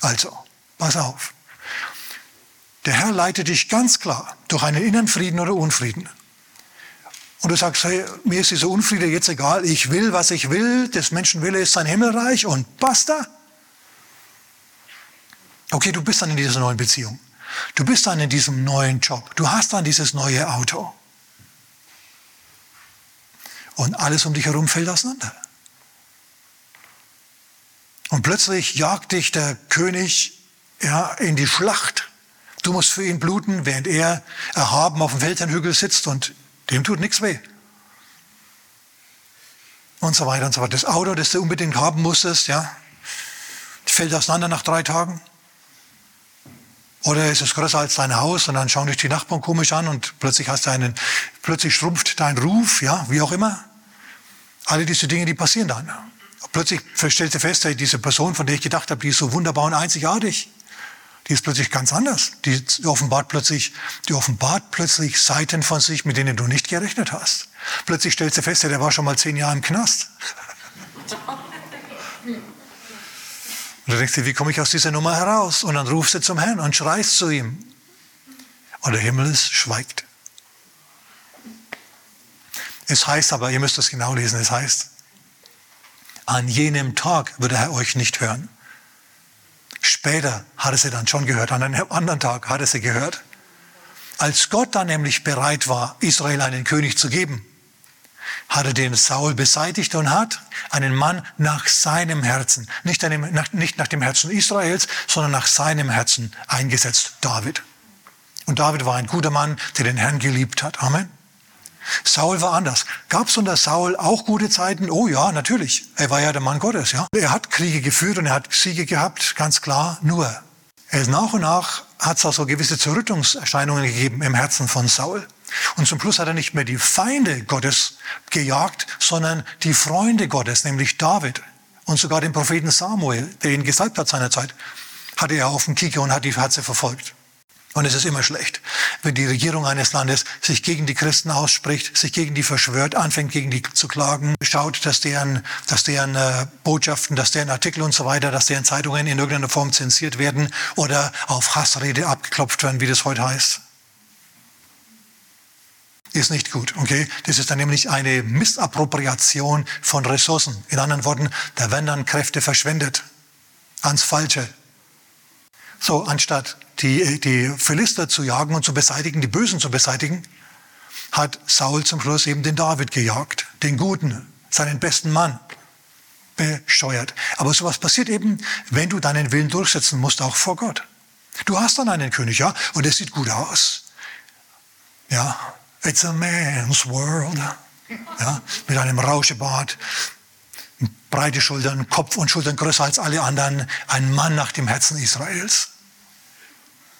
Also, pass auf. Der Herr leitet dich ganz klar durch einen inneren Frieden oder Unfrieden. Und du sagst, hey, mir ist dieser Unfriede jetzt egal, ich will, was ich will, des Menschen Wille ist sein Himmelreich und basta. Okay, du bist dann in dieser neuen Beziehung. Du bist dann in diesem neuen Job. Du hast dann dieses neue Auto. Und alles um dich herum fällt auseinander. Und plötzlich jagt dich der König ja, in die Schlacht. Du musst für ihn bluten, während er erhaben auf dem Feldherrnhügel sitzt und dem tut nichts weh. Und so weiter und so fort. Das Auto, das du unbedingt haben musstest, ja, fällt auseinander nach drei Tagen. Oder ist es größer als dein Haus und dann schauen dich die Nachbarn komisch an und plötzlich hast du einen, plötzlich schrumpft dein Ruf, ja, wie auch immer. Alle diese Dinge, die passieren dann. Plötzlich stellst du fest, diese Person, von der ich gedacht habe, die ist so wunderbar und einzigartig die ist plötzlich ganz anders. Die offenbart plötzlich, die offenbart plötzlich Seiten von sich, mit denen du nicht gerechnet hast. Plötzlich stellst du fest, der war schon mal zehn Jahre im Knast. Und du denkst dir, wie komme ich aus dieser Nummer heraus? Und dann rufst du zum Herrn und schreist zu ihm. Und der Himmel ist, schweigt. Es heißt aber, ihr müsst das genau lesen, es heißt, an jenem Tag wird der Herr euch nicht hören. Später hat er sie dann schon gehört, an einem anderen Tag hat er sie gehört. Als Gott dann nämlich bereit war, Israel einen König zu geben, hat er den Saul beseitigt und hat einen Mann nach seinem Herzen, nicht, einem, nach, nicht nach dem Herzen Israels, sondern nach seinem Herzen eingesetzt, David. Und David war ein guter Mann, der den Herrn geliebt hat. Amen. Saul war anders. Gab es unter Saul auch gute Zeiten? Oh ja, natürlich. Er war ja der Mann Gottes. Ja. Er hat Kriege geführt und er hat Siege gehabt, ganz klar. Nur er nach und nach hat es auch so gewisse Zerrüttungserscheinungen gegeben im Herzen von Saul. Und zum Schluss hat er nicht mehr die Feinde Gottes gejagt, sondern die Freunde Gottes, nämlich David und sogar den Propheten Samuel, der ihn gesalbt hat seinerzeit, hatte er auf dem Kieker und hat die Herze verfolgt. Und es ist immer schlecht, wenn die Regierung eines Landes sich gegen die Christen ausspricht, sich gegen die verschwört, anfängt gegen die zu klagen, schaut, dass deren, dass deren äh, Botschaften, dass deren Artikel und so weiter, dass deren Zeitungen in irgendeiner Form zensiert werden oder auf Hassrede abgeklopft werden, wie das heute heißt. Ist nicht gut, okay? Das ist dann nämlich eine Missappropriation von Ressourcen. In anderen Worten, da werden dann Kräfte verschwendet ans Falsche. So, anstatt die, die Philister zu jagen und zu beseitigen, die Bösen zu beseitigen, hat Saul zum Schluss eben den David gejagt, den Guten, seinen besten Mann. Bescheuert. Aber sowas passiert eben, wenn du deinen Willen durchsetzen musst, auch vor Gott. Du hast dann einen König, ja, und es sieht gut aus. Ja, it's a man's world. Ja, mit einem Rauschebart, breite Schultern, Kopf und Schultern größer als alle anderen, ein Mann nach dem Herzen Israels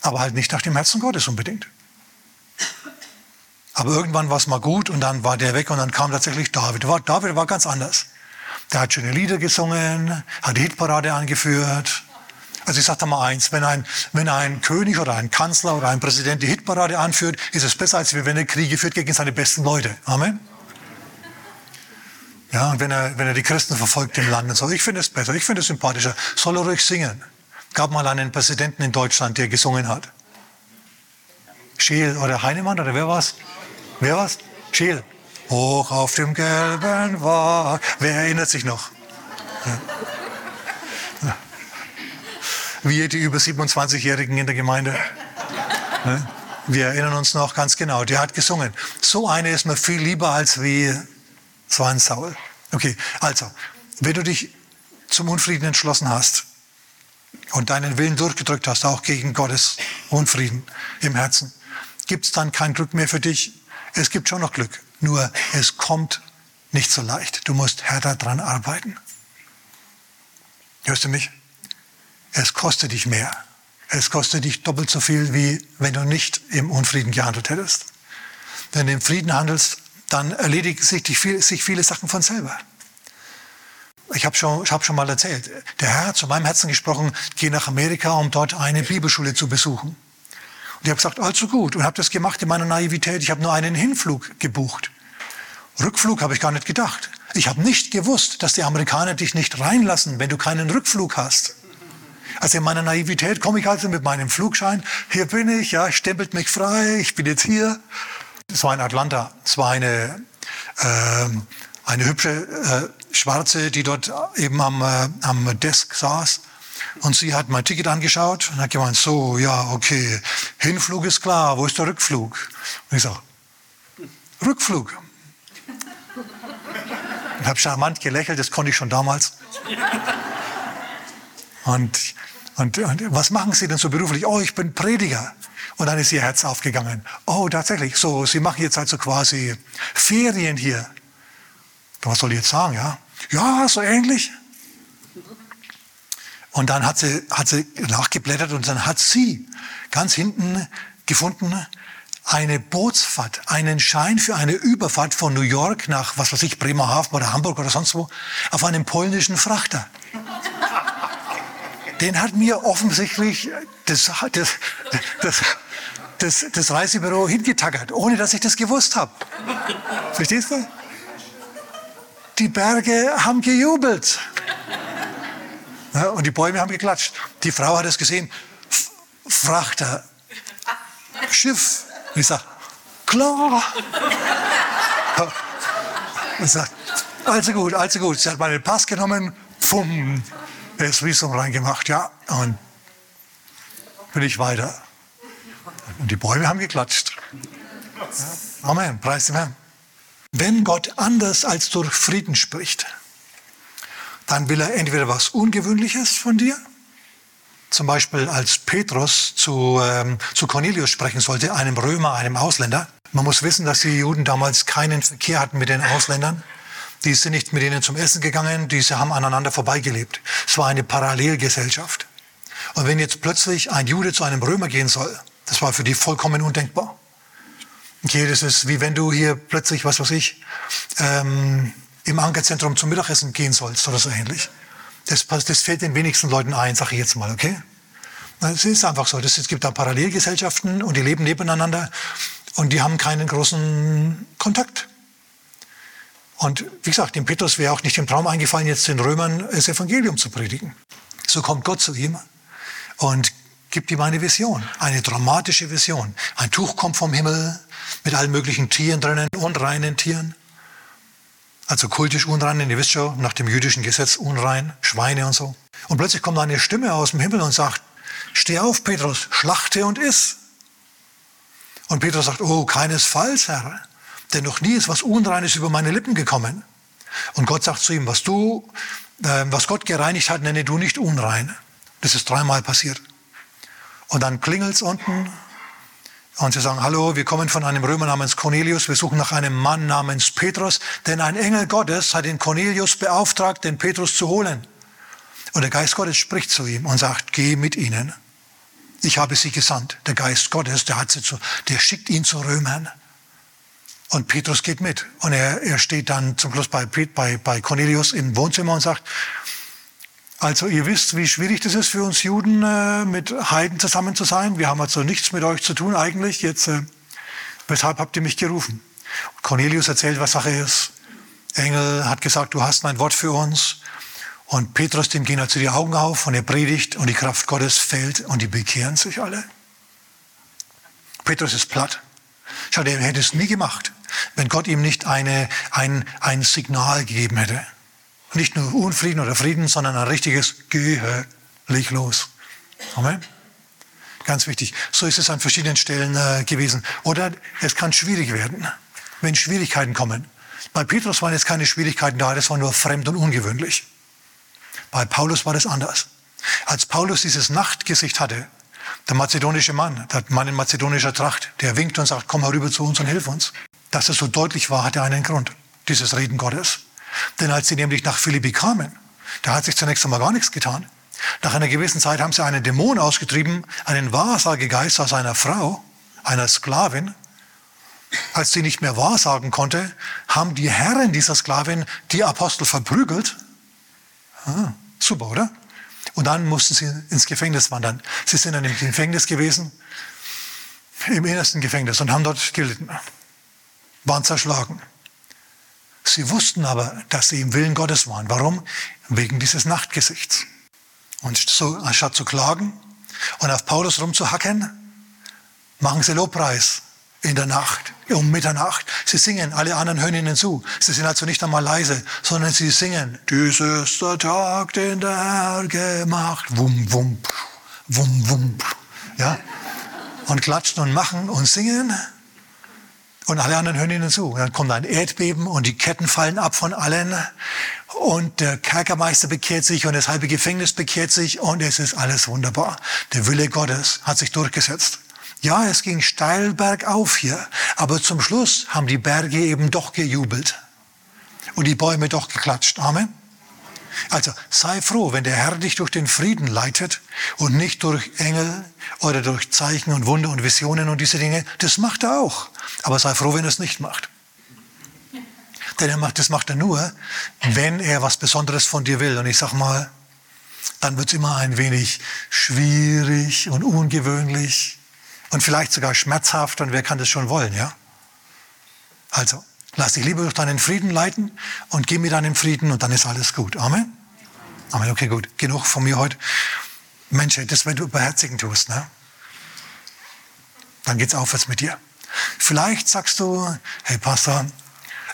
aber halt nicht nach dem Herzen Gottes unbedingt. Aber irgendwann war es mal gut und dann war der weg und dann kam tatsächlich David. David war ganz anders. Der hat schöne Lieder gesungen, hat die Hitparade angeführt. Also ich sage da mal eins, wenn ein, wenn ein König oder ein Kanzler oder ein Präsident die Hitparade anführt, ist es besser, als wenn er Kriege führt gegen seine besten Leute. Amen. Ja, und wenn er, wenn er die Christen verfolgt im Land und so. Ich finde es besser, ich finde es sympathischer. Soll er ruhig singen gab mal einen Präsidenten in Deutschland, der gesungen hat. Scheel oder Heinemann oder wer war's? Wer war's? Scheel. Hoch auf dem gelben Wagen. Wer erinnert sich noch? Ja. Wir, die über 27-Jährigen in der Gemeinde. Wir erinnern uns noch ganz genau. Der hat gesungen. So eine ist mir viel lieber als wie so ein Saul. Okay, also, wenn du dich zum Unfrieden entschlossen hast, und deinen Willen durchgedrückt hast, auch gegen Gottes Unfrieden im Herzen, gibt es dann kein Glück mehr für dich. Es gibt schon noch Glück, nur es kommt nicht so leicht. Du musst härter dran arbeiten. Hörst du mich? Es kostet dich mehr. Es kostet dich doppelt so viel, wie wenn du nicht im Unfrieden gehandelt hättest. Wenn du im Frieden handelst, dann erledigen sich, sich viele Sachen von selber. Ich habe schon, hab schon mal erzählt, der Herr hat zu meinem Herzen gesprochen, geh nach Amerika, um dort eine Bibelschule zu besuchen. Und ich habe gesagt, allzu gut. Und habe das gemacht in meiner Naivität. Ich habe nur einen Hinflug gebucht. Rückflug habe ich gar nicht gedacht. Ich habe nicht gewusst, dass die Amerikaner dich nicht reinlassen, wenn du keinen Rückflug hast. Also in meiner Naivität komme ich also mit meinem Flugschein. Hier bin ich, ja, stempelt mich frei, ich bin jetzt hier. Es war in Atlanta. Es war eine, äh, eine hübsche äh, Schwarze, die dort eben am, äh, am Desk saß. Und sie hat mein Ticket angeschaut und hat gemeint, so, ja, okay, Hinflug ist klar, wo ist der Rückflug? Und ich sage, Rückflug. Und habe charmant gelächelt, das konnte ich schon damals. Und, und, und was machen Sie denn so beruflich? Oh, ich bin Prediger. Und dann ist ihr Herz aufgegangen. Oh, tatsächlich, so, Sie machen jetzt also quasi Ferien hier. Was soll ich jetzt sagen, ja? Ja, so ähnlich. Und dann hat sie, hat sie nachgeblättert und dann hat sie ganz hinten gefunden eine Bootsfahrt, einen Schein für eine Überfahrt von New York nach, was weiß ich, Bremerhaven oder Hamburg oder sonst wo, auf einem polnischen Frachter. Den hat mir offensichtlich das, das, das, das, das Reisebüro hingetackert, ohne dass ich das gewusst habe. Verstehst du? Die Berge haben gejubelt. Ja, und die Bäume haben geklatscht. Die Frau hat es gesehen. F Frachter, Schiff. Und ich sage, klar. Und sagt, also gut, also gut. Sie hat meinen Pass genommen, pfumm, das Visum reingemacht, ja. Und bin ich weiter. Und die Bäume haben geklatscht. Ja. Amen, preis dem Herrn. Wenn Gott anders als durch Frieden spricht, dann will er entweder was Ungewöhnliches von dir, zum Beispiel als Petrus zu, ähm, zu Cornelius sprechen sollte, einem Römer, einem Ausländer. Man muss wissen, dass die Juden damals keinen Verkehr hatten mit den Ausländern. Die sind nicht mit ihnen zum Essen gegangen, diese haben aneinander vorbeigelebt. Es war eine Parallelgesellschaft. Und wenn jetzt plötzlich ein Jude zu einem Römer gehen soll, das war für die vollkommen undenkbar. Okay, das ist wie wenn du hier plötzlich, was weiß ich, ähm, im Ankerzentrum zum Mittagessen gehen sollst oder so ähnlich. Das, das fällt den wenigsten Leuten ein, sage ich jetzt mal, okay? Es ist einfach so. Es gibt da Parallelgesellschaften und die leben nebeneinander und die haben keinen großen Kontakt. Und wie gesagt, dem Petrus wäre auch nicht im Traum eingefallen, jetzt den Römern das Evangelium zu predigen. So kommt Gott zu ihm und gibt ihm eine Vision, eine dramatische Vision. Ein Tuch kommt vom Himmel mit allen möglichen Tieren drinnen, unreinen Tieren. Also kultisch unrein, ihr wisst schon, nach dem jüdischen Gesetz unrein, Schweine und so. Und plötzlich kommt eine Stimme aus dem Himmel und sagt, steh auf, Petrus, schlachte und iss. Und Petrus sagt, oh, keinesfalls, Herr, denn noch nie ist was Unreines über meine Lippen gekommen. Und Gott sagt zu ihm, was du, äh, was Gott gereinigt hat, nenne du nicht unrein. Das ist dreimal passiert. Und dann klingelt es unten und sie sagen, hallo, wir kommen von einem Römer namens Cornelius, wir suchen nach einem Mann namens Petrus, denn ein Engel Gottes hat den Cornelius beauftragt, den Petrus zu holen. Und der Geist Gottes spricht zu ihm und sagt, geh mit ihnen. Ich habe sie gesandt. Der Geist Gottes, der, hat sie zu, der schickt ihn zu Römern. Und Petrus geht mit. Und er, er steht dann zum Schluss bei, bei, bei Cornelius im Wohnzimmer und sagt, also ihr wisst, wie schwierig das ist für uns Juden, äh, mit Heiden zusammen zu sein. Wir haben also nichts mit euch zu tun eigentlich. Jetzt, äh, weshalb habt ihr mich gerufen? Cornelius erzählt, was Sache ist. Engel hat gesagt, du hast mein Wort für uns. Und Petrus, dem gehen also die Augen auf und er predigt und die Kraft Gottes fällt und die bekehren sich alle. Petrus ist platt. Schau, er hätte es nie gemacht, wenn Gott ihm nicht eine, ein, ein Signal gegeben hätte. Nicht nur Unfrieden oder Frieden, sondern ein richtiges Geh, leg los. Amen. Ganz wichtig. So ist es an verschiedenen Stellen äh, gewesen. Oder es kann schwierig werden, wenn Schwierigkeiten kommen. Bei Petrus waren jetzt keine Schwierigkeiten da, das war nur fremd und ungewöhnlich. Bei Paulus war das anders. Als Paulus dieses Nachtgesicht hatte, der mazedonische Mann, der Mann in mazedonischer Tracht, der winkt und sagt, komm herüber zu uns und hilf uns. Dass es so deutlich war, hatte einen Grund, dieses Reden Gottes. Denn als sie nämlich nach Philippi kamen, da hat sich zunächst einmal gar nichts getan. Nach einer gewissen Zeit haben sie einen Dämon ausgetrieben, einen Wahrsagegeist aus einer Frau, einer Sklavin. Als sie nicht mehr wahrsagen konnte, haben die Herren dieser Sklavin die Apostel verprügelt. Ah, Super, oder? Und dann mussten sie ins Gefängnis wandern. Sie sind dann im Gefängnis gewesen, im innersten Gefängnis und haben dort gelitten, waren zerschlagen. Sie wussten aber, dass sie im Willen Gottes waren. Warum? Wegen dieses Nachtgesichts. Und so, anstatt zu klagen und auf Paulus rumzuhacken, machen sie Lobpreis in der Nacht, um Mitternacht. Sie singen, alle anderen hören ihnen zu. Sie sind also nicht einmal leise, sondern sie singen, dies ist der Tag, den der Herr gemacht. Wum, wum, wum, wum. Ja? Und klatschen und machen und singen. Und alle anderen hören ihnen zu. Und dann kommt ein Erdbeben und die Ketten fallen ab von allen. Und der Kerkermeister bekehrt sich und das halbe Gefängnis bekehrt sich und es ist alles wunderbar. Der Wille Gottes hat sich durchgesetzt. Ja, es ging steil bergauf hier, aber zum Schluss haben die Berge eben doch gejubelt und die Bäume doch geklatscht. Amen. Also sei froh, wenn der Herr dich durch den Frieden leitet und nicht durch Engel oder durch Zeichen und Wunder und Visionen und diese Dinge. Das macht er auch. Aber sei froh, wenn er es nicht macht. Denn er macht, das macht er nur, wenn er was Besonderes von dir will. Und ich sag mal, dann wird es immer ein wenig schwierig und ungewöhnlich und vielleicht sogar schmerzhaft und wer kann das schon wollen, ja? Also, lass dich lieber durch deinen Frieden leiten und geh mit deinem Frieden und dann ist alles gut. Amen? Amen, okay, gut. Genug von mir heute. Mensch, das, wenn du beherzigen tust, ne? Dann geht's aufwärts mit dir. Vielleicht sagst du, hey Pastor,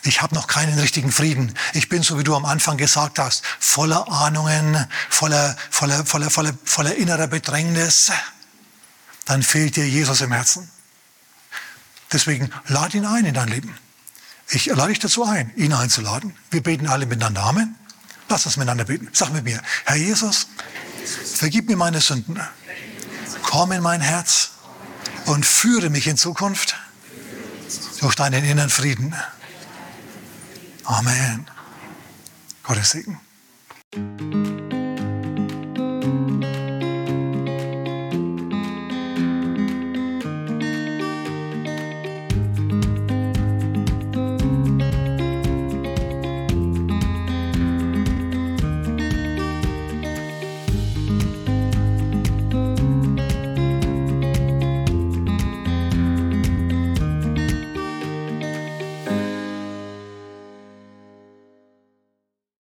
ich habe noch keinen richtigen Frieden. Ich bin, so wie du am Anfang gesagt hast, voller Ahnungen, voller, voller, voller, voller, voller innerer Bedrängnis dann fehlt dir Jesus im Herzen. Deswegen lad ihn ein in dein Leben. Ich lade dich dazu ein, ihn einzuladen. Wir beten alle miteinander. Amen. Lass uns miteinander beten. Sag mit mir, Herr Jesus, vergib mir meine Sünden. Komm in mein Herz und führe mich in Zukunft durch deinen inneren Frieden. Amen. Gottes Segen.